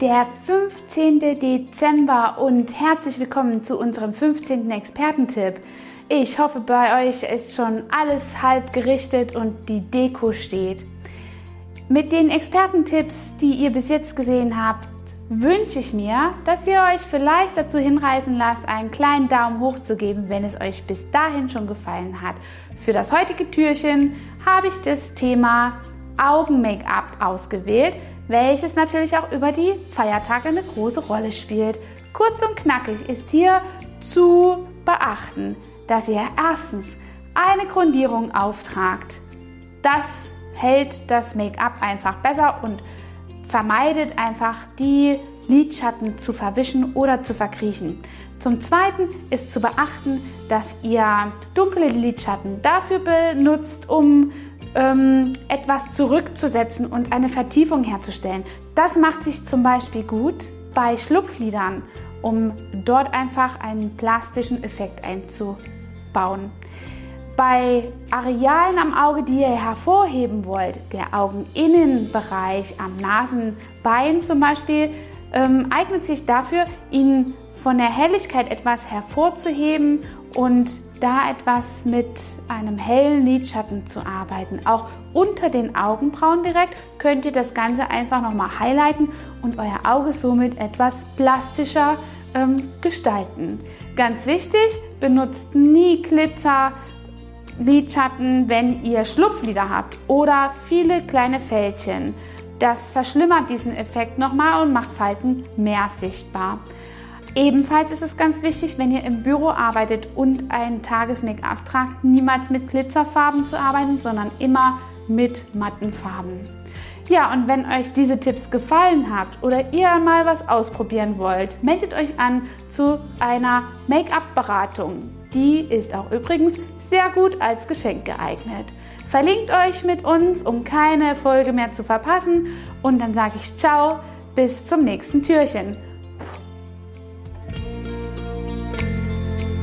der 15. Dezember und herzlich willkommen zu unserem 15. Expertentipp. Ich hoffe, bei euch ist schon alles halb gerichtet und die Deko steht. Mit den Expertentipps, die ihr bis jetzt gesehen habt, wünsche ich mir, dass ihr euch vielleicht dazu hinreißen lasst, einen kleinen Daumen hoch zu geben, wenn es euch bis dahin schon gefallen hat. Für das heutige Türchen habe ich das Thema Augen-Make-up ausgewählt welches natürlich auch über die Feiertage eine große Rolle spielt. Kurz und knackig ist hier zu beachten, dass ihr erstens eine Grundierung auftragt. Das hält das Make-up einfach besser und vermeidet einfach die Lidschatten zu verwischen oder zu verkriechen. Zum Zweiten ist zu beachten, dass ihr dunkle Lidschatten dafür benutzt, um ähm, etwas zurückzusetzen und eine Vertiefung herzustellen. Das macht sich zum Beispiel gut bei Schlupflidern, um dort einfach einen plastischen Effekt einzubauen. Bei Arealen am Auge, die ihr hervorheben wollt, der Augeninnenbereich am Nasenbein zum Beispiel, ähm, eignet sich dafür, ihn von der Helligkeit etwas hervorzuheben und da etwas mit einem hellen Lidschatten zu arbeiten. Auch unter den Augenbrauen direkt könnt ihr das Ganze einfach nochmal highlighten und euer Auge somit etwas plastischer ähm, gestalten. Ganz wichtig, benutzt nie Glitzer, Lidschatten, wenn ihr Schlupflider habt oder viele kleine Fältchen. Das verschlimmert diesen Effekt nochmal und macht Falten mehr sichtbar. Ebenfalls ist es ganz wichtig, wenn ihr im Büro arbeitet und ein Tages-Make-up tragt, niemals mit Glitzerfarben zu arbeiten, sondern immer mit matten Farben. Ja, und wenn euch diese Tipps gefallen habt oder ihr mal was ausprobieren wollt, meldet euch an zu einer Make-up-Beratung. Die ist auch übrigens sehr gut als Geschenk geeignet. Verlinkt euch mit uns, um keine Folge mehr zu verpassen. Und dann sage ich ciao, bis zum nächsten Türchen.